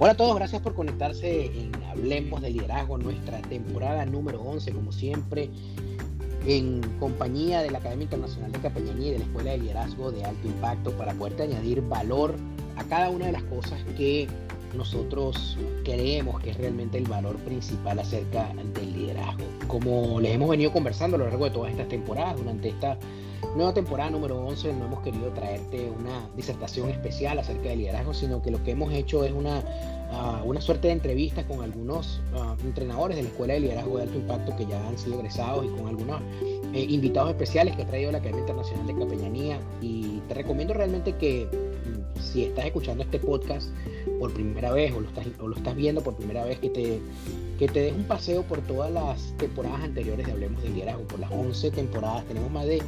Hola a todos, gracias por conectarse en Hablemos de Liderazgo, nuestra temporada número 11, como siempre, en compañía de la Academia Internacional de Capellanía y de la Escuela de Liderazgo de Alto Impacto para poderte añadir valor a cada una de las cosas que nosotros creemos que es realmente el valor principal acerca del liderazgo. Como les hemos venido conversando a lo largo de todas estas temporadas, durante esta nueva temporada número 11 no hemos querido traerte una disertación especial acerca del liderazgo, sino que lo que hemos hecho es una, ah, una suerte de entrevistas con algunos ah, entrenadores de la Escuela de Liderazgo de Alto Impacto que ya han sido egresados y con algunos eh, invitados especiales que ha traído la Academia Internacional de Capellanía. Y te recomiendo realmente que si estás escuchando este podcast por primera vez o lo estás, viendo por primera vez, que te que te des un paseo por todas las temporadas anteriores de Hablemos de Liderazgo, por las 11 temporadas. Tenemos más de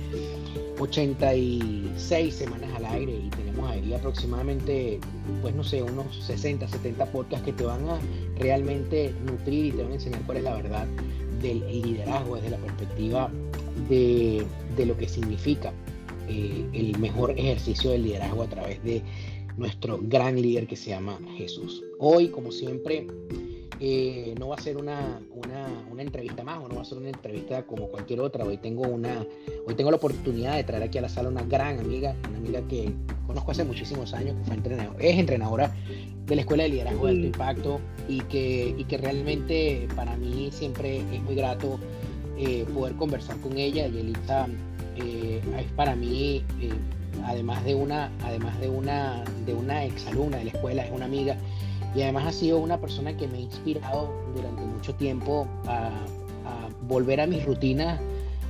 86 semanas al aire y tenemos ahí aproximadamente, pues no sé, unos 60, 70 podcasts que te van a realmente nutrir y te van a enseñar cuál es la verdad del liderazgo desde la perspectiva de, lo que significa eh, el mejor ejercicio del liderazgo a través de nuestro gran líder que se llama Jesús. Hoy, como siempre, eh, no va a ser una, una, entrevista más o no va a ser una entrevista como cualquier otra. Hoy tengo, una, hoy tengo la oportunidad de traer aquí a la sala una gran amiga, una amiga que conozco hace muchísimos años, que fue entrenador, es entrenadora de la Escuela de Liderazgo de Alto Impacto y que, y que realmente para mí siempre es muy grato eh, poder conversar con ella. Y Elisa eh, es para mí, además de una, además de una, de una exalumna de la escuela, es una amiga. Y además ha sido una persona que me ha inspirado durante mucho tiempo a, volver a mis rutinas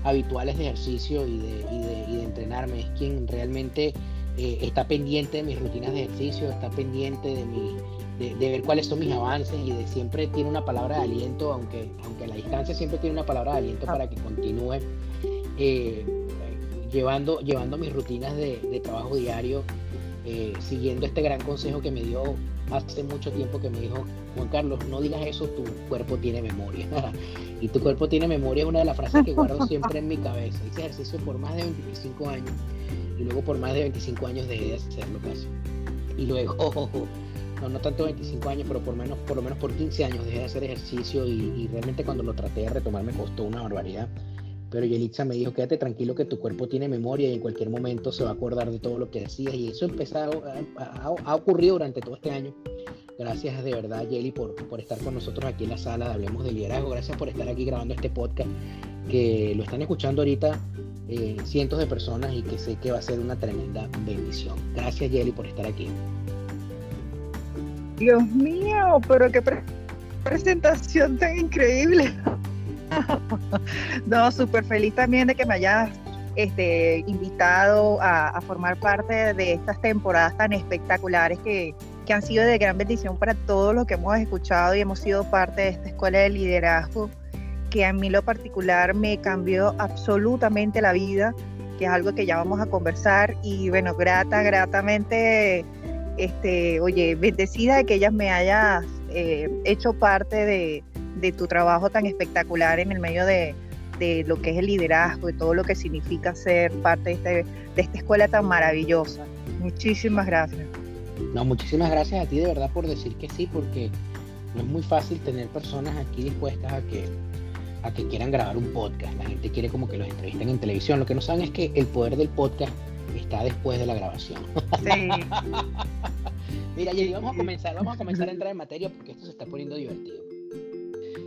habituales de ejercicio y de, entrenarme. Es quien realmente eh, está pendiente de mis rutinas de ejercicio, está pendiente de, mi, de, ver cuáles son mis avances y de siempre tiene una palabra de aliento, aunque, aunque a la distancia siempre tiene una palabra de aliento para que continúe. Eh, llevando, llevando mis rutinas de, trabajo diario, eh, siguiendo este gran consejo que me dio hace mucho tiempo que me dijo, Juan Carlos, no digas eso, tu cuerpo tiene memoria. y tu cuerpo tiene memoria es una de las frases que guardo siempre en mi cabeza. Hice ejercicio por más de 25 años y luego por más de 25 años dejé de hacerlo casi. Y luego, no, no tanto 25 años, pero por, menos, por lo menos por 15 años dejé de hacer ejercicio y, y realmente cuando lo traté de retomar me costó una barbaridad. Pero Yelitza me dijo, quédate tranquilo que tu cuerpo tiene memoria y en cualquier momento se va a acordar de todo lo que decías. Y eso empezado, ha, ocurrido durante todo este año. Gracias de verdad, Yeli, por, por estar con nosotros aquí en la sala Hablemos de Liderazgo. Gracias por estar aquí grabando este podcast, que lo están escuchando ahorita eh, cientos de personas y que sé que va a ser una tremenda bendición. Gracias, Yeli, por estar aquí. Dios mío, pero qué presentación tan increíble. no, súper feliz también de que me hayas este, invitado a, formar parte de estas temporadas tan espectaculares que, que, han sido de gran bendición para todos los que hemos escuchado y hemos sido parte de esta escuela de liderazgo, que a mí lo particular me cambió absolutamente la vida, que es algo que ya vamos a conversar. Y bueno, grata, gratamente, este, oye, bendecida de que ellas me hayas eh, hecho parte de, de tu trabajo tan espectacular en el medio de, lo que es el liderazgo, y todo lo que significa ser parte de, este, de esta escuela tan maravillosa. Muchísimas gracias. No, muchísimas gracias a ti de verdad por decir que sí, porque no es muy fácil tener personas aquí dispuestas a que, a que quieran grabar un podcast. La gente quiere como que los entrevisten en televisión. Lo que no saben es que el poder del podcast está después de la grabación. Sí. Mira, Jerry, vamos a comenzar, vamos a comenzar a entrar en materia porque esto se está poniendo divertido.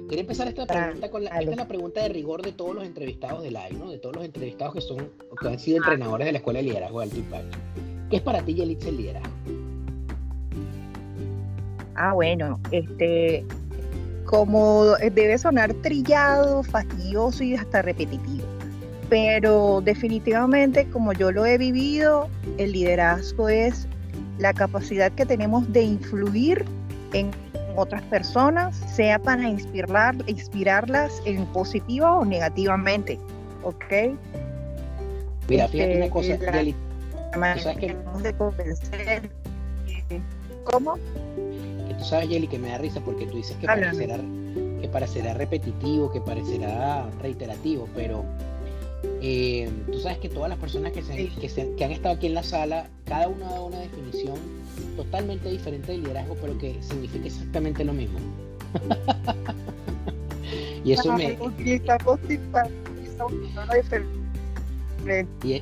Quería empezar esta pregunta con la, esta es la pregunta de rigor de todos los entrevistados del live, ¿no? De todos los entrevistados que son, que han sido entrenadores de la Escuela de Liderazgo de Alto Impacto. ¿Qué es para ti, Yelitza, el liderazgo? Ah, bueno, este, como debe sonar trillado, fastidioso y hasta repetitivo, pero definitivamente como yo lo he vivido, el liderazgo es la capacidad que tenemos de influir en otras personas, sea para inspirar, inspirarlas en positivo o negativamente, ¿ok? Mira, fíjate una cosa, que... de convencer, ¿cómo? Que tú sabes, Yeli, que me da risa porque tú dices que parecerá, que parecerá repetitivo, que parecerá reiterativo, pero eh, tú sabes que todas las personas que, se, que, han estado aquí en la sala, cada una da una definición totalmente diferente de liderazgo, pero que significa exactamente lo mismo. y eso me... Y,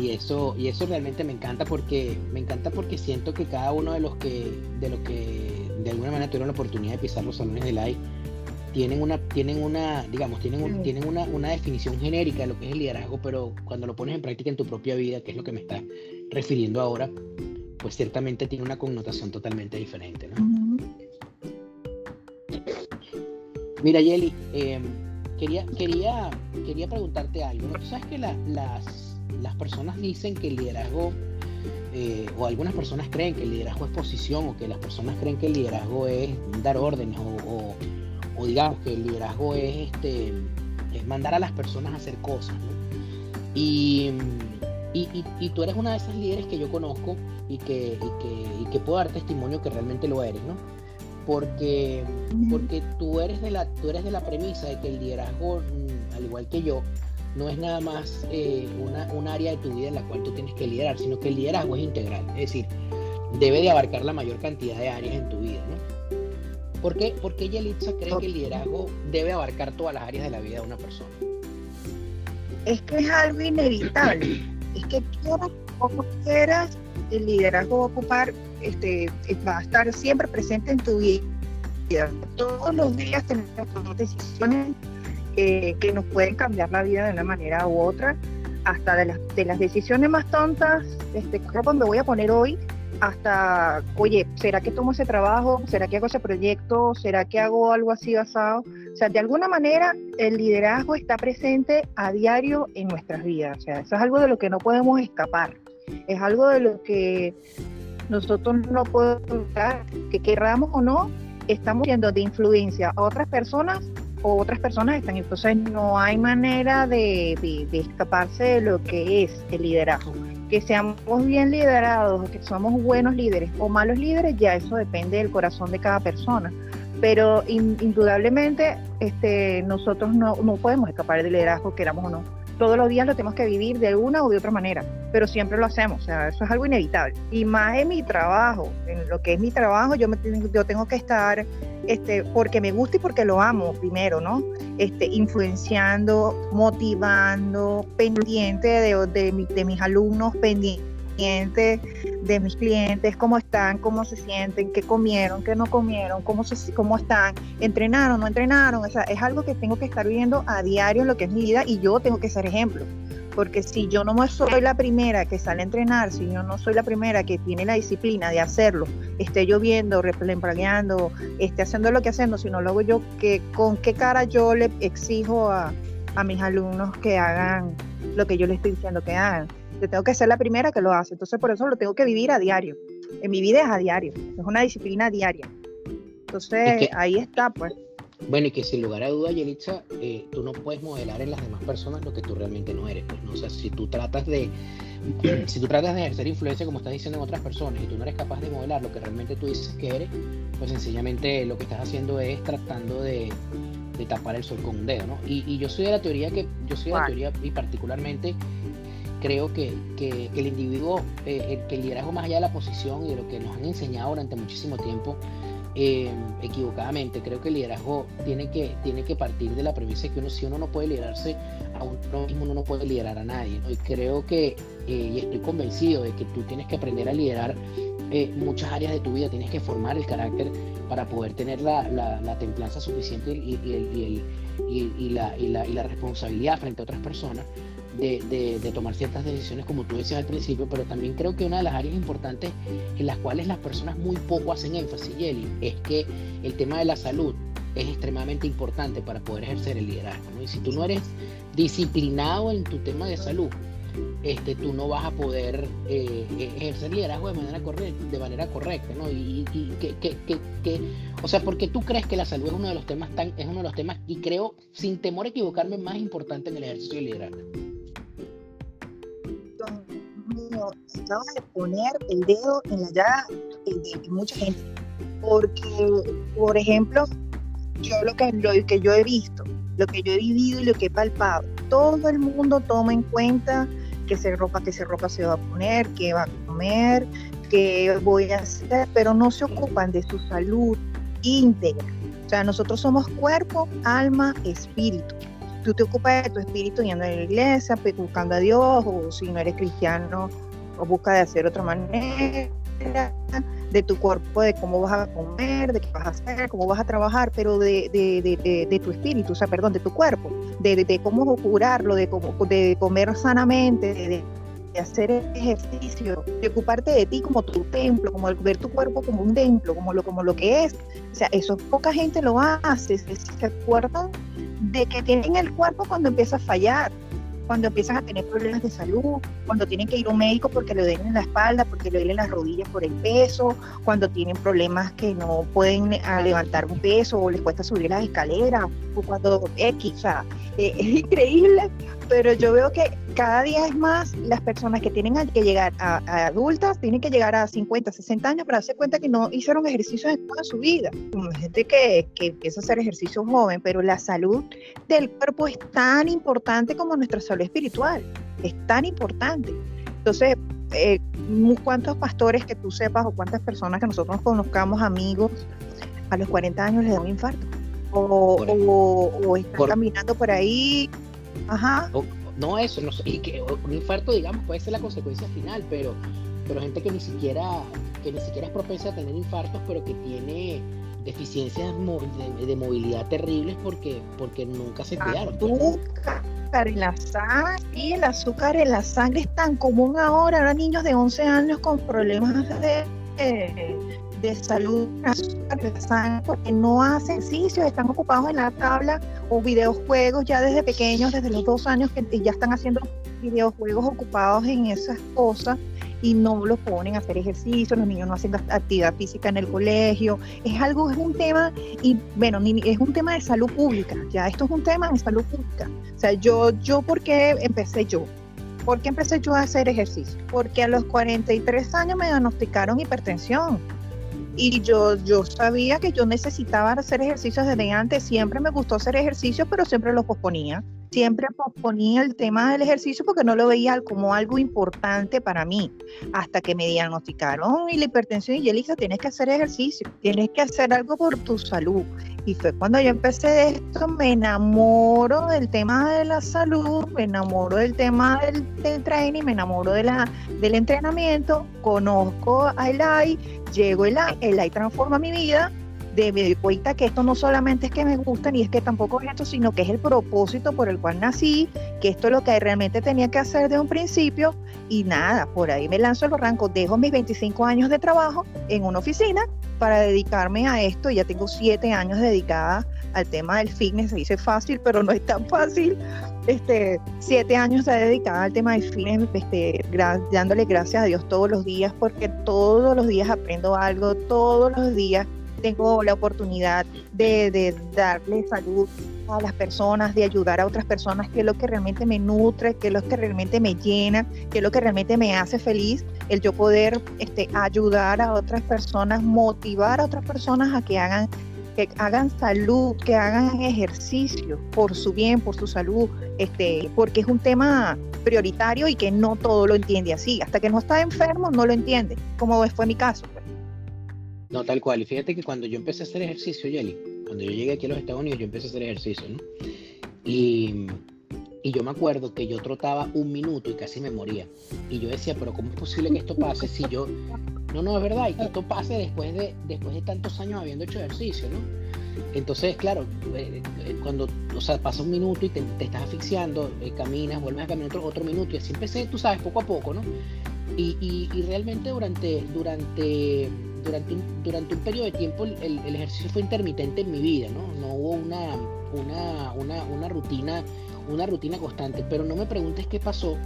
y, eso y eso realmente me encanta porque me encanta porque siento que cada uno de los que de los que de alguna manera tuvieron la oportunidad de pisar los salones de live tienen una, tienen una, digamos, tienen, tienen una, una, definición genérica de lo que es el liderazgo, pero cuando lo pones en práctica en tu propia vida, que es lo que me está refiriendo ahora, pues ciertamente tiene una connotación totalmente diferente, ¿no? Mira, Yeli, em, quería, quería, quería preguntarte algo. ¿no? Tú sabes que las, las personas dicen que el liderazgo, eh, o algunas personas creen que el liderazgo es posición, o que las personas creen que el liderazgo es dar órdenes, o o digamos que el liderazgo es, este, es mandar a las personas a hacer cosas. Y, y, tú eres una de esas líderes que yo conozco y que, que, que, puedo dar testimonio que realmente lo eres, ¿no? Porque, porque tú, eres de la, tú eres de la premisa de que el liderazgo, mm, al igual que yo, no es nada más eh, una, un área de tu vida en la cual tú tienes que liderar, sino que el liderazgo es integral, es decir, debe de abarcar la mayor cantidad de áreas en tu vida, ¿no? ¿Por qué, ¿Por qué Yelitza cree que el liderazgo debe abarcar todas las áreas de la vida de una persona? Es que es algo inevitable. Es que quieras como quieras, el liderazgo va a ocupar, este, va a estar siempre presente en tu vida. Todos los días tenemos decisiones que nos pueden cambiar la vida de una manera u otra, hasta de las, de las decisiones más tontas, este, ¿cómo me voy a poner hoy? Hasta, oye, ¿será que tomo ese trabajo? ¿Será que hago ese proyecto? ¿Será que hago algo así basado? O sea, de alguna manera el liderazgo está presente a diario en nuestras vidas. O sea, eso es algo de lo que no podemos escapar. Es algo de lo que nosotros no podemos evitar, que querramos o no, estamos siendo de influencia a otras personas o otras personas están. Entonces no hay manera de, de escaparse de lo que es el liderazgo que seamos bien liderados, que somos buenos líderes o malos líderes, ya eso depende del corazón de cada persona. Pero indudablemente este, nosotros no, no podemos escapar del liderazgo, queramos o no. Todos los días lo tenemos que vivir de una u de otra manera, pero siempre lo hacemos, o sea, eso es algo inevitable. Y más en mi trabajo, en lo que es mi trabajo, yo, me, yo tengo que estar este, porque me gusta y porque lo amo primero, ¿no? Este, influenciando, motivando, pendiente de, de, mis alumnos, pendiente de mis clientes, cómo están, cómo se sienten, qué comieron, qué no comieron, cómo, se, cómo están, entrenaron, no entrenaron. O sea, es algo que tengo que estar viviendo a diario en lo que es mi vida y yo tengo que ser ejemplo porque si yo no soy la primera que sale a entrenar, si yo no soy la primera que tiene la disciplina de hacerlo, esté lloviendo, replempagueando, esté haciendo lo que haciendo, si no lo hago yo, que, ¿con qué cara yo le exijo a, a mis alumnos que hagan lo que yo les estoy diciendo que hagan? Yo tengo que ser la primera que lo hace, entonces por eso lo tengo que vivir a diario. En mi vida es a diario, es una disciplina diaria. Entonces ahí está, pues. Bueno, y que sin lugar a duda, Yelitza, eh, tú no puedes modelar en las demás personas lo que tú realmente no eres. Pues, ¿no? O sea, si tú tratas de si tú tratas de ejercer influencia como estás diciendo en otras personas y tú no eres capaz de modelar lo que realmente tú dices que eres, pues sencillamente lo que estás haciendo es tratando de, tapar el sol con un dedo, ¿no? Y, yo soy de la teoría que, yo soy de la teoría y particularmente creo que, que, el individuo, eh, que el liderazgo más allá de la posición y de lo que nos han enseñado durante muchísimo tiempo, eh, equivocadamente. Creo que el liderazgo tiene que, tiene que partir de la premisa que uno, si uno no puede liderarse a uno mismo, uno no puede liderar a nadie. Y creo que, eh, y estoy convencido de que tú tienes que aprender a liderar muchas áreas de tu vida, tienes que formar el carácter para poder tener la, la, templanza suficiente y, y, la, la, responsabilidad frente a otras personas de, de, tomar ciertas decisiones, como tú decías al principio, pero también creo que una de las áreas importantes en las cuales las personas muy poco hacen énfasis, Yeli, es que el tema de la salud es extremadamente importante para poder ejercer el liderazgo. Y si tú no eres disciplinado en tu tema de salud, este, tú no vas a poder eh, ejercer liderazgo de manera correcta, de manera correcta, ¿no? Y, que, que, que, o sea, porque tú crees que la salud es uno de los temas tan, es uno de los temas, y creo, sin temor a equivocarme, más importante en el ejercicio de liderazgo. Acabas de poner el dedo en la llaga de, mucha gente, porque, por ejemplo, yo lo que, lo que yo he visto, lo que yo he vivido y lo que he palpado, todo el mundo toma en cuenta qué se ropa, qué se ropa se va a poner, qué va a comer, qué voy a hacer, pero no se ocupan de su salud íntegra. O sea, nosotros somos cuerpo, alma, espíritu. Tú te ocupas de tu espíritu yendo a la iglesia, pues, buscando a Dios, o si no eres cristiano, o busca de hacer otra manera de tu cuerpo, de cómo vas a comer, de qué vas a hacer, cómo vas a trabajar, pero de, de, de, tu espíritu, o sea, perdón, de tu cuerpo, de, cómo curarlo, de, cómo, de comer sanamente, de, hacer ejercicio, de ocuparte de ti como tu templo, como ver tu cuerpo como un templo, como lo, como lo que es. O sea, eso poca gente lo hace, se acuerdan de que tienen el cuerpo cuando empieza a fallar cuando empiezan a tener problemas de salud, cuando tienen que ir a un médico porque le duelen la espalda, porque le duelen las rodillas por el peso, cuando tienen problemas que no pueden levantar un peso o les cuesta subir las escaleras, o cuando X, o sea, eh, es increíble, pero yo veo que cada día es más las personas que tienen que llegar a, adultas, tienen que llegar a 50, 60 años para darse cuenta que no hicieron ejercicios en toda su vida. Como gente que, que empieza a hacer ejercicio joven, pero la salud del cuerpo es tan importante como nuestra salud espiritual, es tan importante. Entonces, eh, ¿cuántos pastores que tú sepas o cuántas personas que nosotros conozcamos, amigos, a los 40 años les da un infarto? O, o, están caminando por ahí Ajá. no eso, no, y que un infarto, digamos, puede ser la consecuencia final, pero, pero gente que ni siquiera, que ni siquiera es propensa a tener infartos, pero que tiene deficiencias de, movilidad terribles porque, porque nunca se cuidaron. Pues, azúcar en la sangre, y el azúcar en la sangre es tan común ahora, ahora niños de 11 años con problemas de, de salud porque no hacen ejercicio, están ocupados en la tabla o videojuegos ya desde pequeños, desde los dos años que ya están haciendo videojuegos ocupados en esas cosas y no los ponen a hacer ejercicio, los niños no hacen actividad física en el colegio, es algo, es un tema, y bueno, es un tema de salud pública, ya esto es un tema de salud pública. O sea, yo, yo, ¿por qué empecé yo? ¿Por qué empecé yo a hacer ejercicio? Porque a los 43 años me diagnosticaron hipertensión y yo, yo sabía que yo necesitaba hacer ejercicios desde antes, siempre me gustó hacer ejercicio, pero siempre lo posponía. Siempre posponía el tema del ejercicio porque no lo veía como algo importante para mí. Hasta que me diagnosticaron y la hipertensión y Elisa, tienes que hacer ejercicio, tienes que hacer algo por tu salud. Y fue cuando yo empecé esto, me enamoro del tema de la salud, me enamoro del tema del, training, me enamoro de la, del entrenamiento, conozco a Eli, llego el AI transforma mi vida, de me doy cuenta que esto no solamente es que me gusta, ni es que tampoco es esto, sino que es el propósito por el cual nací, que esto es lo que realmente tenía que hacer de un principio, y nada, por ahí me lanzo el barranco, dejo mis 25 años de trabajo en una oficina para dedicarme a esto. Ya tengo siete años dedicada al tema del fitness. Se dice fácil, pero no es tan fácil. Este, siete años dedicada al tema del fitness, este, dándole gracias a Dios todos los días, porque todos los días aprendo algo, todos los días tengo la oportunidad de, darle salud a las personas, de ayudar a otras personas, que es lo que realmente me nutre, que es lo que realmente me llena, que es lo que realmente me hace feliz, el yo poder este, ayudar a otras personas, motivar a otras personas a que hagan que hagan salud, que hagan ejercicio por su bien, por su salud, este, porque es un tema prioritario y que no todo lo entiende así. Hasta que no está enfermo, no lo entiende, como fue mi caso. No, tal cual. Y fíjate que cuando yo empecé a hacer ejercicio, Yeli, cuando yo llegué aquí a los Estados Unidos, yo empecé a hacer ejercicio, ¿no? Y, y yo me acuerdo que yo trotaba un minuto y casi me moría. Y yo decía, pero ¿cómo es posible que esto pase si yo, No, no, es verdad, y que esto pase después de, después de tantos años habiendo hecho ejercicio, ¿no? Entonces, claro, eh, eh, cuando, o sea, pasa un minuto y te, estás asfixiando, eh, caminas, vuelves a caminar otro, otro minuto, y así empecé, tú sabes, poco a poco, ¿no? Y, y, realmente durante, durante, durante, un, durante un periodo de tiempo el, el, ejercicio fue intermitente en mi vida, ¿no? No hubo una, una, una, una rutina, una rutina constante, pero no me preguntes qué pasó,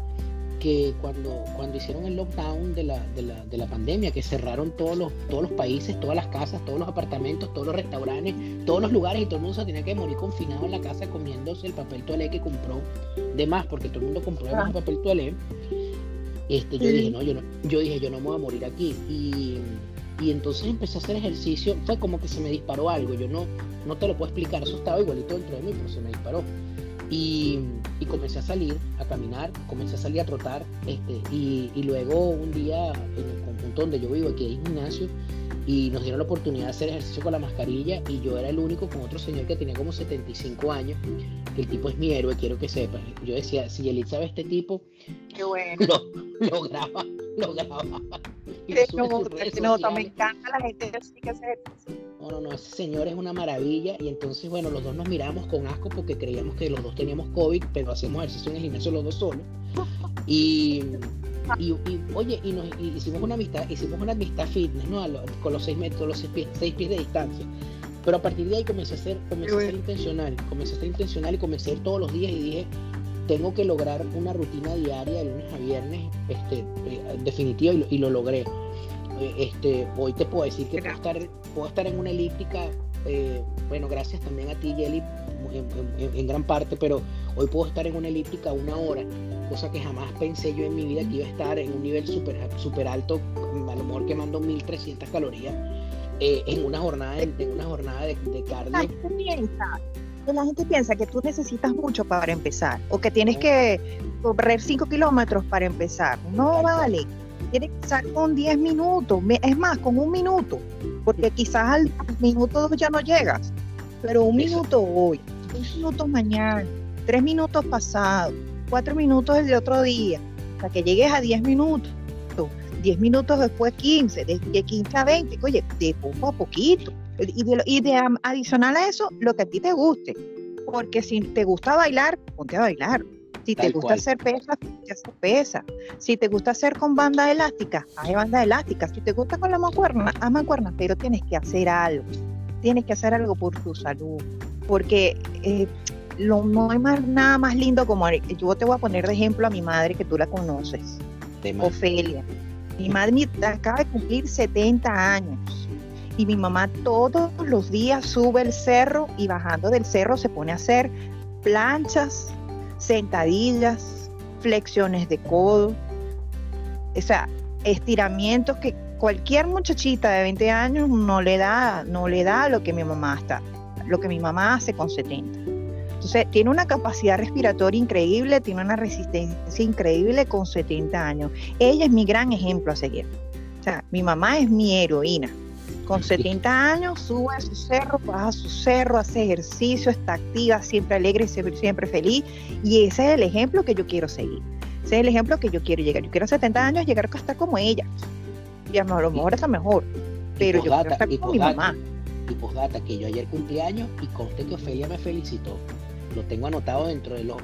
que cuando, cuando hicieron el lockdown de la, de, la, de la, pandemia, que cerraron todos los, todos los países, todas las casas, todos los apartamentos, todos los restaurantes, todos los lugares y todo el mundo se tenía que morir confinado en la casa comiéndose el papel toalé que compró de más, porque todo el mundo compró de más papel toalé. Este, yo dije, no, yo no, yo dije, yo no me voy a morir aquí. Y, y entonces empecé a hacer ejercicio, fue como que se me disparó algo, yo no, no te lo puedo explicar, eso estaba igualito dentro de mí, pero se me disparó. Y, comencé a salir a caminar, comencé a salir a trotar, este, y, luego un día en el conjunto donde yo vivo, aquí hay gimnasio, y nos dieron la oportunidad de hacer ejercicio con la mascarilla, y yo era el único con otro señor que tenía como 75 años, que el tipo es mi héroe, quiero que sepas. Yo decía, si Elisa ve este tipo, Qué bueno. lo, lo graba, lo graba. No, no, me encanta la gente que hace ejercicio no, no, no, ese señor es una maravilla. Y entonces, bueno, los dos nos miramos con asco porque creíamos que los dos teníamos COVID, pero hacemos ejercicio en el gimnasio los dos solos. Y, y, oye, y nos hicimos una amistad, hicimos una amistad fitness, ¿no? con los seis metros, los seis pies, seis pies de distancia. Pero a partir de ahí comencé a ser, comencé a ser intencional, comencé a ser intencional y comencé a ir todos los días y dije, tengo que lograr una rutina diaria de lunes a viernes, este, eh, definitiva y y lo logré. Eh, este, hoy te puedo decir que puedo estar, puedo estar en una elíptica, eh, bueno, gracias también a ti, Jelly, en, gran parte, pero hoy puedo estar en una elíptica una hora, cosa que jamás pensé yo en mi vida que iba a estar en un nivel súper super alto, a lo mejor quemando 1300 calorías eh, en una jornada, en, una jornada de, cardio. Gente, piensa, la gente piensa que tú necesitas mucho para empezar o que tienes que correr 5 kilómetros para empezar. No vale tiene que empezar con 10 minutos, es más, con un minuto, porque quizás al minuto ya no llegas, pero un minuto hoy, un minuto mañana, tres minutos pasado, cuatro minutos el de otro día, hasta que llegues a 10 minutos, 10 minutos después 15, de, 15 a 20, oye, de poco a poquito. Y, de, y de adicional a eso, lo que a ti te guste. Porque si te gusta bailar, ponte a bailar. Si te gusta hacer pesas, hacer pesa. Si te gusta hacer con banda elástica, haz banda elástica. Si te gusta con la mancuerna, haz mancuerna, pero tienes que hacer algo. Tienes que hacer algo por tu salud. Porque eh, lo, no hay más, nada más lindo como. Yo te voy a poner de ejemplo a mi madre, que tú la conoces, Ofelia. Mi madre acaba de cumplir 70 años y mi mamá todos los días sube el cerro y bajando del cerro se pone a hacer planchas, sentadillas, flexiones de codo, o sea, estiramientos que cualquier muchachita de 20 años no le da, no le da lo que mi mamá está, lo que mi mamá hace con 70. Entonces, tiene una capacidad respiratoria increíble, tiene una resistencia increíble con 70 años. Ella es mi gran ejemplo a seguir. O sea, mi mamá es mi heroína. Con 70 años sube a su cerro, baja a su cerro, hace ejercicio, está activa, siempre alegre, siempre, siempre feliz. Y ese es el ejemplo que yo quiero seguir. Ese es el ejemplo que yo quiero llegar. Yo quiero a 70 años llegar a estar como ella. Y a lo mejor está mejor. Pero yo quiero estar como mi mamá. Y posdata, que yo ayer cumpleaños y conste que Ofelia me felicitó. Lo tengo anotado dentro de los.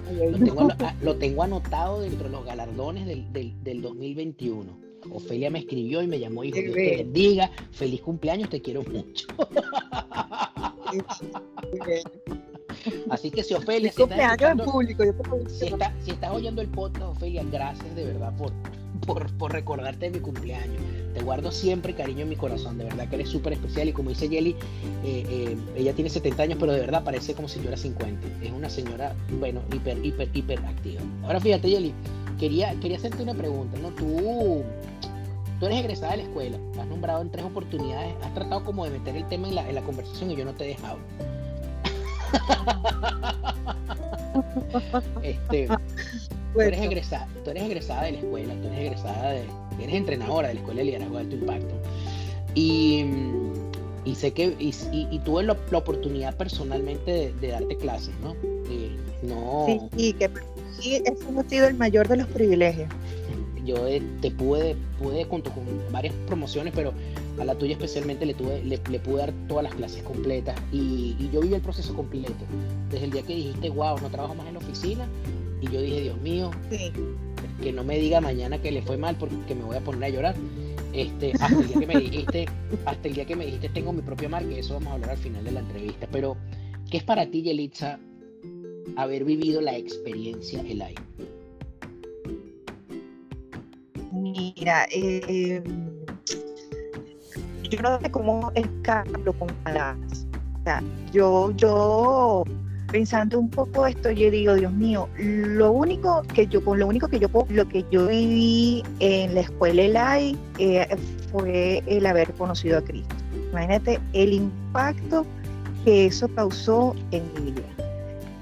Lo tengo, anotado dentro de los galardones del, del, del 2021 Ofelia me escribió y me llamó y dijo, Dios te bendiga, feliz cumpleaños, te quiero mucho. Así que si Ofelia, si estás, público, si, estás oyendo el podcast, Ofelia, gracias de verdad por, por, por, recordarte de mi cumpleaños. Te guardo siempre cariño en mi corazón, de verdad que eres súper especial y como dice Jelly, eh, eh, ella tiene 70 años, pero de verdad parece como si yo era 50. Es una señora, bueno, hiper, hiper, hiper activa. Ahora fíjate, Jelly, quería, quería hacerte una pregunta, ¿no? Tú, tú eres egresada de la escuela, has nombrado en tres oportunidades, has tratado como de meter el tema en la, en la conversación y yo no te he dejado. este, tú, eres egresada, tú eres egresada de la escuela, tú eres egresada de, eres entrenadora de la Escuela de Liderazgo de Alto Impacto. Y, y sé que, y, y, tuve la, oportunidad personalmente de, darte clases, ¿no? no... Sí, y que sí, ese ha sido el mayor de los privilegios. yo eh, te pude, pude junto con varias promociones, pero a la tuya especialmente le, tuve, le, pude dar todas las clases completas y, y, yo viví el proceso completo. Desde el día que dijiste, wow, no trabajo más en la oficina, y yo dije, Dios mío, que no me diga mañana que le fue mal porque me voy a poner a llorar. Este, hasta el día que me dijiste, hasta el día que me dijiste tengo mi propia marca, y eso vamos a hablar al final de la entrevista. Pero, ¿qué es para ti, Yelitza, haber vivido la experiencia Elay? Mira, eh, yo no sé cómo explicarlo con palabras. O yo, yo pensando un poco esto, yo digo, Dios mío, lo único que yo, con lo único que yo lo que yo viví en la escuela ELAI eh, fue el haber conocido a Cristo. Imagínate el impacto que eso causó en mi vida.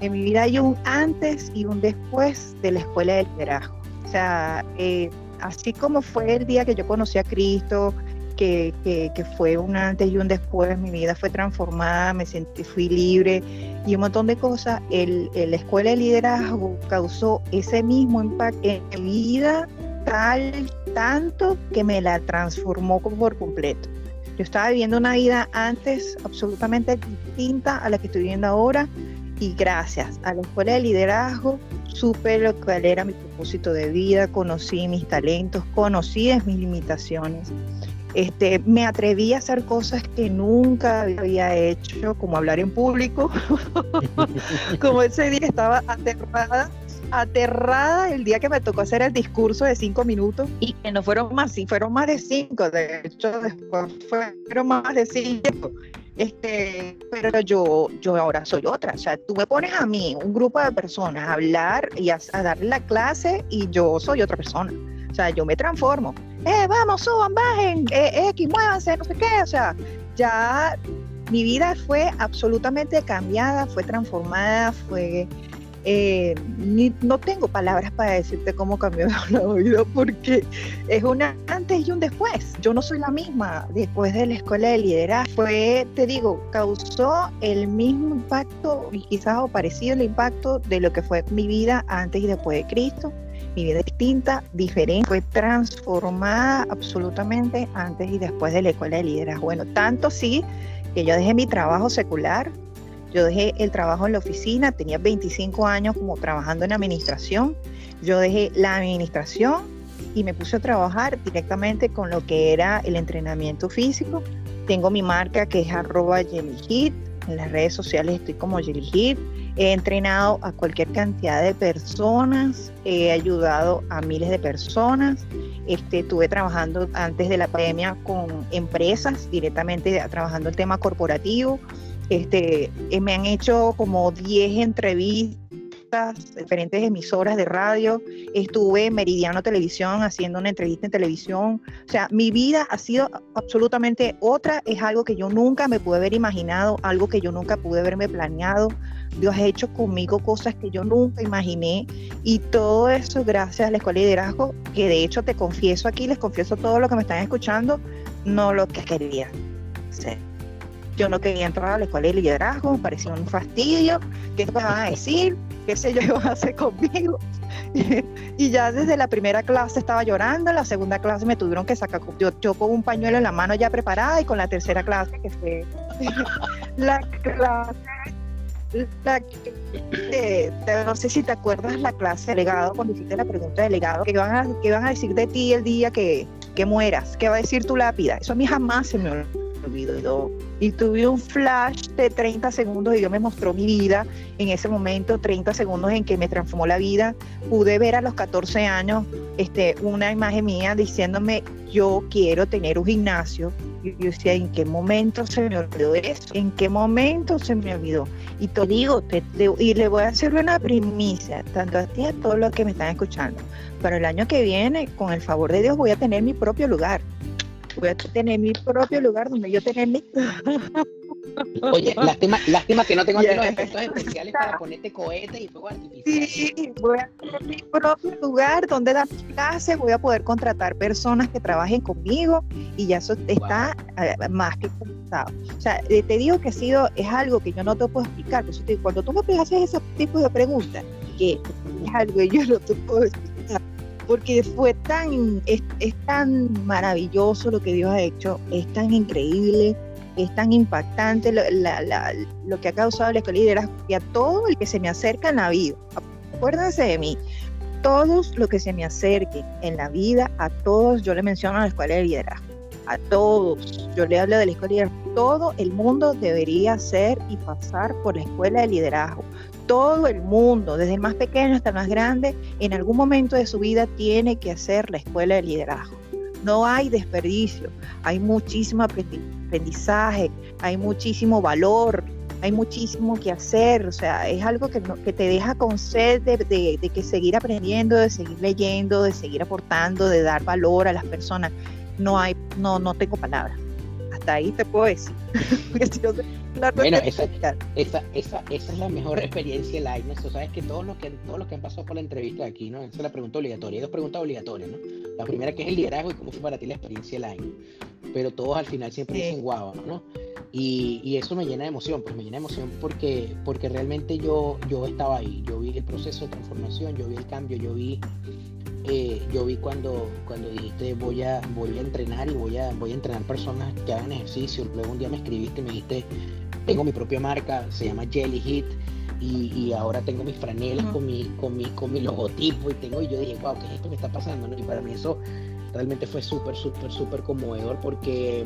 En mi vida hay un antes y un después de la escuela del liderazgo. O sea, eh, así como fue el día que yo conocí a Cristo, que, que, fue un antes y un después, mi vida fue transformada, me sentí, fui libre y un montón de cosas, el, la escuela de liderazgo causó ese mismo impacto en mi vida tal, tanto que me la transformó por completo. Yo estaba viviendo una vida antes absolutamente distinta a la que estoy viviendo ahora y gracias a la escuela de liderazgo supe lo cual era mi propósito de vida, conocí mis talentos, conocí mis limitaciones este, me atreví a hacer cosas que nunca había hecho, como hablar en público, como ese día estaba aterrada, aterrada el día que me tocó hacer el discurso de cinco minutos y que no fueron más, sí fueron más de cinco, de hecho después fueron más de cinco. Este, pero yo, yo ahora soy otra. O sea, tú me pones a mí, un grupo de personas, a hablar y a, darle la clase y yo soy otra persona. O sea, yo me transformo eh, vamos, suban, bajen, eh, X, muévanse, no sé qué. O sea, ya mi vida fue absolutamente cambiada, fue transformada, fue... Eh, no tengo palabras para decirte cómo cambió la vida porque es una antes y un después. Yo no soy la misma después de la escuela de liderazgo. Fue, te digo, causó el mismo impacto y quizás o parecido el impacto de lo que fue mi vida antes y después de Cristo mi vida distinta, diferente, fue transformada absolutamente antes y después de la escuela de liderazgo. Bueno, tanto sí que yo dejé mi trabajo secular, yo dejé el trabajo en la oficina, tenía 25 años como trabajando en administración, yo dejé la administración y me puse a trabajar directamente con lo que era el entrenamiento físico. Tengo mi marca que es arroba en las redes sociales estoy como Jelly He entrenado a cualquier cantidad de personas, he ayudado a miles de personas. Este, estuve trabajando antes de la pandemia con empresas, directamente trabajando el tema corporativo. Este, eh, me han hecho como 10 entrevistas diferentes emisoras de radio, estuve en Meridiano Televisión haciendo una entrevista en televisión, o sea, mi vida ha sido absolutamente otra, es algo que yo nunca me pude haber imaginado, algo que yo nunca pude haberme planeado, Dios ha hecho conmigo cosas que yo nunca imaginé. Y todo eso gracias a la Escuela de Liderazgo, que de hecho te confieso aquí, les confieso todo lo que me están escuchando, no lo que quería. Yo no quería entrar a la Escuela de Liderazgo, me pareció un fastidio, ¿qué me van a decir? ¿Qué sé yo van a hacer conmigo? y ya desde la primera clase estaba llorando, la segunda clase me tuvieron que sacar, yo, yo con un pañuelo en la mano ya preparada y con la tercera clase que fue la clase no sé si te acuerdas la clase de legado, cuando hiciste la pregunta de legado, ¿qué van a, qué van a decir de ti el día que, que mueras? ¿Qué va a decir tu lápida? Eso a mí jamás se me olvidó. Y tuve un flash de 30 segundos y Dios me mostró mi vida en ese momento, 30 segundos en que me transformó la vida. Pude ver a los 14 años este, una imagen mía diciéndome, yo quiero tener un gimnasio y yo decía, ¿en qué momento se me olvidó eso? ¿En qué momento se me olvidó? Y te digo, te, y le voy a hacer una primicia, tanto a ti a todos los que me están escuchando. Para el año que viene, con el favor de Dios, voy a tener mi propio lugar. Voy a tener mi propio lugar donde yo tener mi... Oye, lástima, lástima que no tengo yeah. efectos especiales para ponerte cohetes y fuego artificial. Sí, voy a tener mi propio lugar donde dar clases, voy a poder contratar personas que trabajen conmigo y ya eso está eh, más que compensado. O sea, eh, te digo que ha sido, es algo que yo no te puedo explicar. cuando tú me haces ese tipo de preguntas, que es algo que yo no te puedo explicar, porque fue tan, es, tan maravilloso lo que Dios ha hecho, es tan increíble, es tan impactante lo, que ha causado la escuela de liderazgo y a todo el que se me acerca en la vida. Acuérdense de mí, todos los que se me acerquen en la vida, a todos yo le menciono la escuela de liderazgo, a todos, yo le hablo de la escuela de liderazgo, todo el mundo debería ser y pasar por la escuela de liderazgo. Todo el mundo, desde el más pequeño hasta el más grande, en algún momento de su vida tiene que hacer la escuela de liderazgo. No hay desperdicio, hay muchísimo aprendizaje, hay muchísimo valor, hay muchísimo que hacer, o sea, es algo que, te deja con sed de, de, que seguir aprendiendo, de seguir leyendo, de seguir aportando, de dar valor a las personas. No hay, no, no tengo palabras. Hasta ahí te puedo decir. bueno, esa, esa, esa, esa, es la mejor experiencia del año. Tú sabes que todos los que todos los que han pasado por la entrevista aquí, ¿no? Esa es la pregunta obligatoria. Hay dos preguntas obligatorias, ¿no? La primera que es el liderazgo y cómo fue para ti la experiencia del año. Pero todos al final siempre dicen guau, ¿no? Y, eso me llena de emoción, pues me llena de emoción porque, porque realmente yo, yo estaba ahí, yo vi el proceso de transformación, yo vi el cambio, yo vi, eh, yo vi cuando, cuando dijiste voy a, voy a entrenar y voy a, voy a entrenar personas que hagan ejercicio, luego un día me escribiste y me dijiste, tengo mi propia marca, se llama Jelly Hit. Y, ahora tengo mis franelas con, mi, con, mi, con mi logotipo y tengo y yo dije, wow, ¿qué es esto que está pasando? Y para mí eso realmente fue súper, súper, súper conmovedor porque,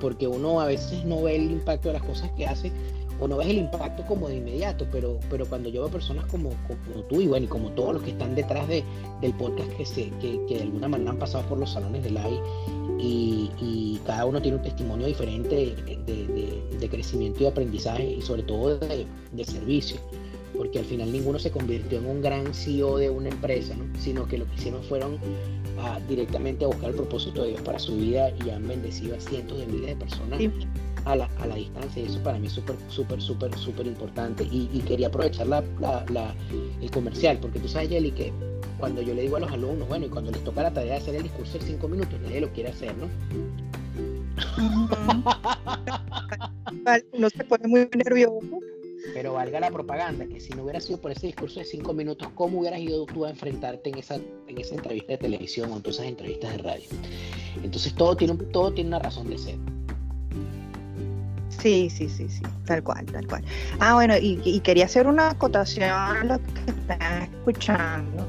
porque uno a veces no ve el impacto de las cosas que hace o no ves el impacto como de inmediato, pero, pero cuando yo veo personas como, como tú y bueno, y como todos los que están detrás de, del podcast que, se, que, de alguna manera han pasado por los salones del AI y, cada uno tiene un testimonio diferente de, crecimiento y aprendizaje y sobre todo de, servicio porque al final ninguno se convirtió en un gran CEO de una empresa, ¿no? sino que lo que hicieron fueron directamente a buscar el propósito de Dios para su vida y han bendecido a cientos de miles de personas a, la, a la distancia y eso para mí es súper, súper, súper, súper importante y, quería aprovechar la, la, el comercial porque tú sabes, Jelly, que cuando yo le digo a los alumnos, bueno, y cuando les toca la tarea de hacer el discurso en cinco minutos, nadie lo quiere hacer, ¿no? no se pone muy nervioso pero valga la propaganda, que si no hubiera sido por ese discurso de cinco minutos, ¿cómo hubieras ido tú a enfrentarte en esa, en esa entrevista de televisión o en todas esas entrevistas de radio? Entonces todo tiene, todo tiene una razón de ser. Sí, sí, sí, sí, tal cual, tal cual. Ah, bueno, y, quería hacer una acotación a lo que están escuchando,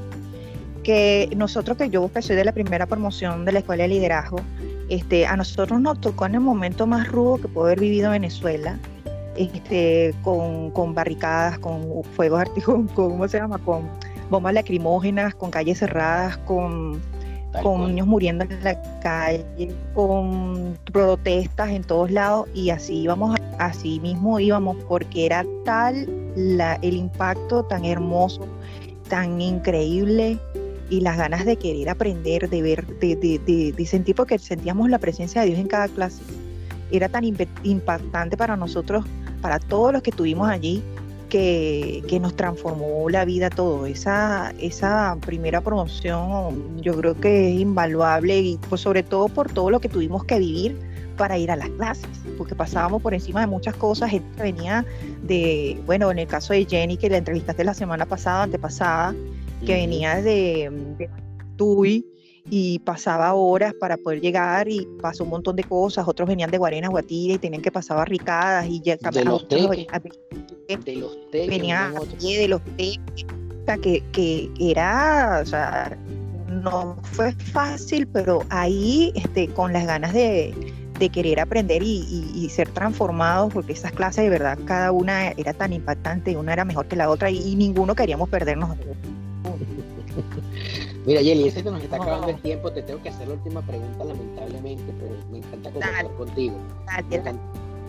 que nosotros, que yo que soy de la primera promoción de la Escuela de Liderazgo, este, a nosotros nos tocó en el momento más rudo que puedo haber vivido en Venezuela, este, con, con barricadas, con fuegos artificiales, ¿cómo se llama? Con bombas lacrimógenas, con calles cerradas, con, con niños muriendo en la calle, con protestas en todos lados y así íbamos, así mismo íbamos porque era tal la, el impacto tan hermoso, tan increíble y las ganas de querer aprender, de ver, de, de, de sentir porque sentíamos la presencia de Dios en cada clase. Era tan impactante para nosotros para todos los que estuvimos allí, que, nos transformó la vida todo. Esa, esa primera promoción yo creo que es invaluable y pues sobre todo por todo lo que tuvimos que vivir para ir a las clases, porque pasábamos por encima de muchas cosas, gente venía de, bueno, en el caso de Jenny, que la entrevistaste la semana pasada, antepasada, que venía de, de Tui, y pasaba horas para poder llegar y pasó un montón de cosas. Otros venían de Guarena, Guatire y tenían que pasar barricadas y ya de los de los venía de los que, que era, o sea, no fue fácil, pero ahí este, con las ganas de, de querer aprender y, y, ser transformados, porque esas clases de verdad cada una era tan impactante, una era mejor que la otra y, y ninguno queríamos perdernos. Mira, Yeli, ese que nos está acabando el tiempo, te tengo que hacer la última pregunta, lamentablemente, pero me encanta conversar contigo.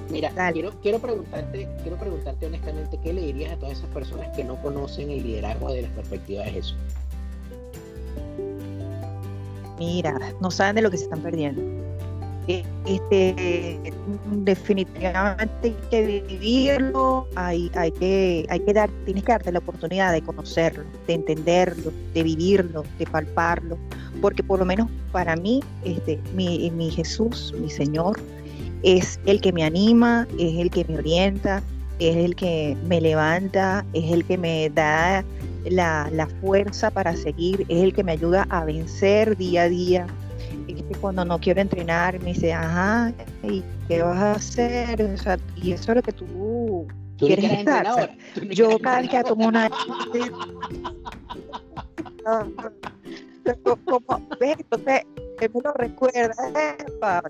Mira, quiero, quiero, preguntarte, quiero preguntarte honestamente, ¿qué le dirías a todas esas personas que no conocen el liderazgo de la perspectiva de Jesús? Mira, no saben de lo que se están perdiendo este, definitivamente hay que vivirlo, hay, hay, que, hay que dar, tienes que darte la oportunidad de conocerlo, de entenderlo, de vivirlo, de palparlo, porque por lo menos para mí, este, mi, mi Jesús, mi Señor, es el que me anima, es el que me orienta, es el que me levanta, es el que me da la, la, fuerza para seguir, es el que me ayuda a vencer día a día. Es que cuando no quiero entrenar, me dice, ajá, ¿y qué vas a hacer? O sea, y eso es lo que tú, quieres estar. yo cada vez que tomo una... Entonces, él me lo recuerda,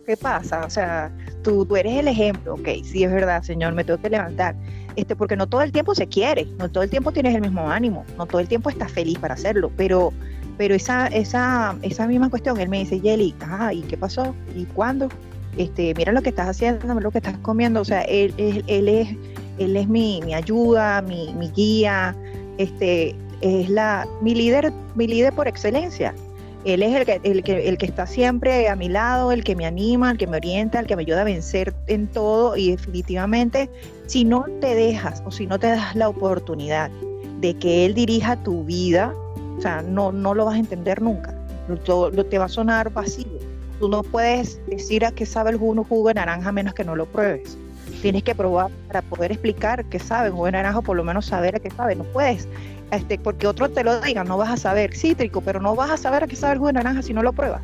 ¿qué pasa? O sea, tú, tú eres el ejemplo, ok, sí es verdad, Señor, me tengo que levantar, este, porque no todo el tiempo se quiere, no todo el tiempo tienes el mismo ánimo, no todo el tiempo estás feliz para hacerlo, pero, pero esa, esa, esa misma cuestión, él me dice, Yeli, ah, ¿y qué pasó? ¿Y cuándo? Este, mira lo que estás haciendo, mira lo que estás comiendo, o sea, él, él, él es, él es mi, mi ayuda, mi, mi guía, este, es la, mi líder, mi líder por excelencia. Él es el que, el, que, el que está siempre a mi lado, el que me anima, el que me orienta, el que me ayuda a vencer en todo y definitivamente si no te dejas o si no te das la oportunidad de que Él dirija tu vida, o sea, no, no lo vas a entender nunca. Lo, te va a sonar vacío. Tú no puedes decir a qué sabe el jugo, jugo de naranja menos que no lo pruebes. Tienes que probar para poder explicar qué sabe el jugo de naranja, por lo menos saber a qué sabe. No puedes este, porque otro te lo diga, no vas a saber cítrico, pero no vas a saber a qué sabe el jugo de naranja si no lo pruebas.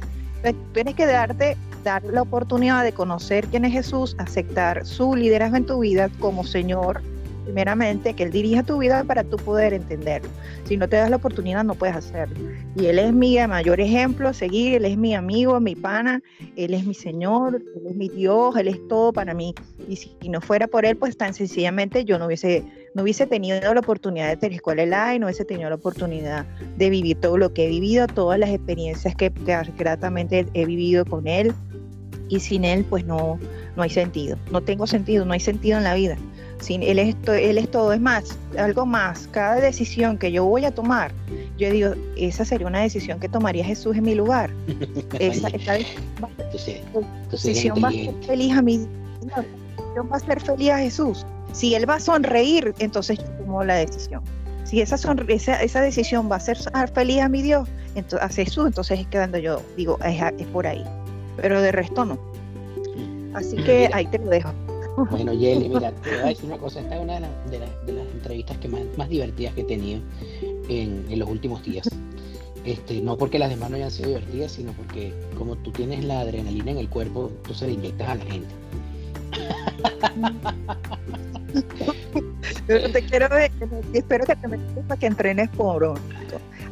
tienes que darte, dar la oportunidad de conocer quién es Jesús, aceptar su liderazgo en tu vida como Señor, primeramente, que Él dirija tu vida para tú poder entenderlo. Si no te das la oportunidad, no puedes hacerlo. Y Él es mi mayor ejemplo a seguir, Él es mi amigo, mi pana, Él es mi Señor, Él es mi Dios, Él es todo para mí. Y si no fuera por Él, pues tan sencillamente yo no hubiese no hubiese tenido la oportunidad de tener escuela live, no hubiese tenido la oportunidad de vivir todo lo que he vivido, todas las experiencias que, gratamente he vivido con él. Y sin él, pues no, no hay sentido. No tengo sentido, no hay sentido en la vida. Sin él, es, él es todo. Es más, algo más. Cada decisión que yo voy a tomar, yo digo, esa sería una decisión que tomaría Jesús en mi lugar. esa, decisión va a ser feliz a mí. va a ser feliz a Jesús. Si él va a sonreír, entonces yo tomo la decisión. Si esa, esa, esa decisión va a hacer feliz a mi Dios, entonces, a Jesús, entonces es quedando yo, digo, es, por ahí. Pero de resto no. Así que ahí te lo dejo. Bueno, Yeli, mira, te voy a decir una cosa. Esta es una de, las entrevistas que más, divertidas que he tenido en, en, los últimos días. Este, no porque las demás no hayan sido divertidas, sino porque como tú tienes la adrenalina en el cuerpo, tú se la inyectas a la gente. Te quiero ver, espero que te metas para que entrenes por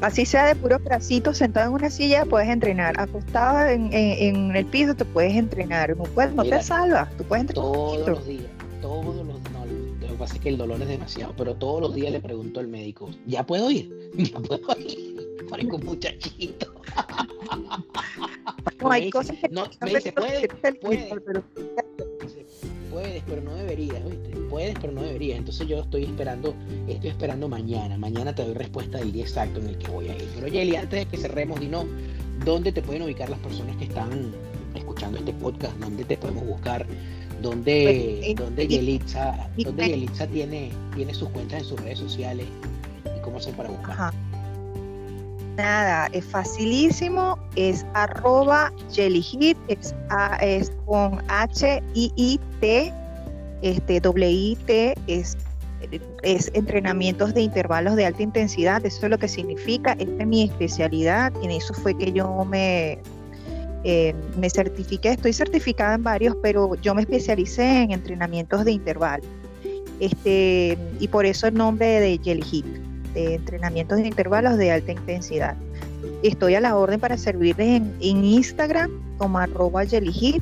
Así sea de puro bracito, sentado en una silla, puedes entrenar. Acostado en, el piso, te puedes entrenar. No, puedes, no te salvas, tú puedes entrenar. Todos los días, todos los no, lo que pasa es que el dolor es demasiado, pero todos los días le pregunto al médico, ¿ya puedo ir? ¿Ya puedo ir? Parezco un muchachito. No, hay cosas que no, me dice, puedes, puedes, puedes, pero no deberías, ¿viste? Puedes, pero no deberías. Entonces yo estoy esperando, estoy esperando mañana. Mañana te doy respuesta del día exacto en el que voy a ir. Pero Yeli, antes de que cerremos, dinos dónde te pueden ubicar las personas que están escuchando este podcast, dónde te podemos buscar, dónde, pues, dónde Yelitza, dónde Yelitza tiene, tiene sus cuentas en sus redes sociales y cómo hacer para buscar. Nada, es facilísimo, es arroba jellyhit, es, es con H-I-I-T, este, W-I-T, es, es entrenamientos de intervalos de alta intensidad, eso es lo que significa, esta es mi especialidad, en eso fue que yo me, eh, me certifiqué, estoy certificada en varios, pero yo me especialicé en entrenamientos de intervalo. Este, y por eso el nombre de Jelly Hit de entrenamientos de intervalos de alta intensidad. Estoy a la orden para servirles en, Instagram como arroba jellyhit.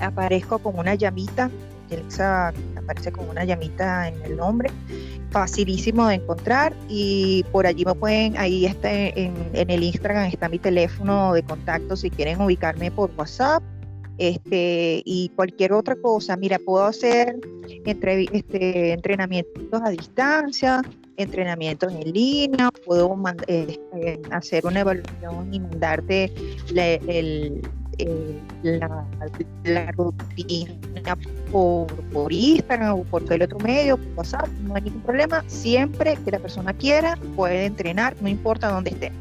Aparezco con una llamita, Alexa aparece con una llamita en el nombre. Facilísimo de encontrar y por allí me pueden, ahí está en, el Instagram está mi teléfono de contacto si quieren ubicarme por WhatsApp este, y cualquier otra cosa. Mira, puedo hacer este, entrenamientos a distancia, entrenamientos en línea, puedo eh, hacer una evaluación y mandarte la, la, rutina por, por Instagram o por el otro medio, por WhatsApp, no hay ningún problema. Siempre que la persona quiera, puede entrenar, no importa dónde esté.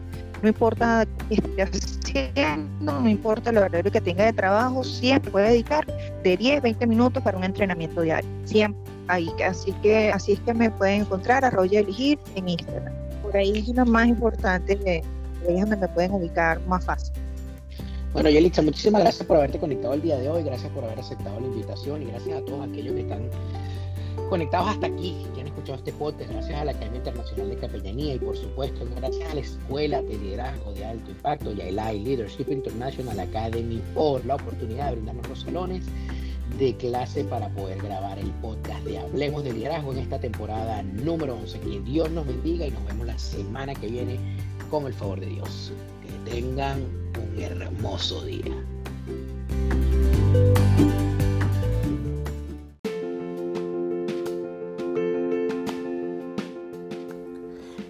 No importa qué esté haciendo, no importa el horario que tenga de trabajo, siempre puede dedicar de 10, 20 minutos para un entrenamiento diario. Siempre ahí. Así que así es que me pueden encontrar a Roger Elegir en Instagram. Por ahí es una más importante, que es donde me pueden ubicar más fácil. Bueno, Yelitza, muchísimas gracias por haberte conectado el día de hoy, gracias por haber aceptado la invitación y gracias a todos aquellos que están conectados hasta aquí, que han escuchado este podcast, gracias a la Academia Internacional de Capellanía y por supuesto gracias a la Escuela de Liderazgo de Alto Impacto y a ELAI Leadership International Academy por la oportunidad de brindarnos los salones de clase para poder grabar el podcast de Hablemos de Liderazgo en esta temporada número 11. Que Dios nos bendiga y nos vemos la semana que viene con el favor de Dios. Que tengan un hermoso día.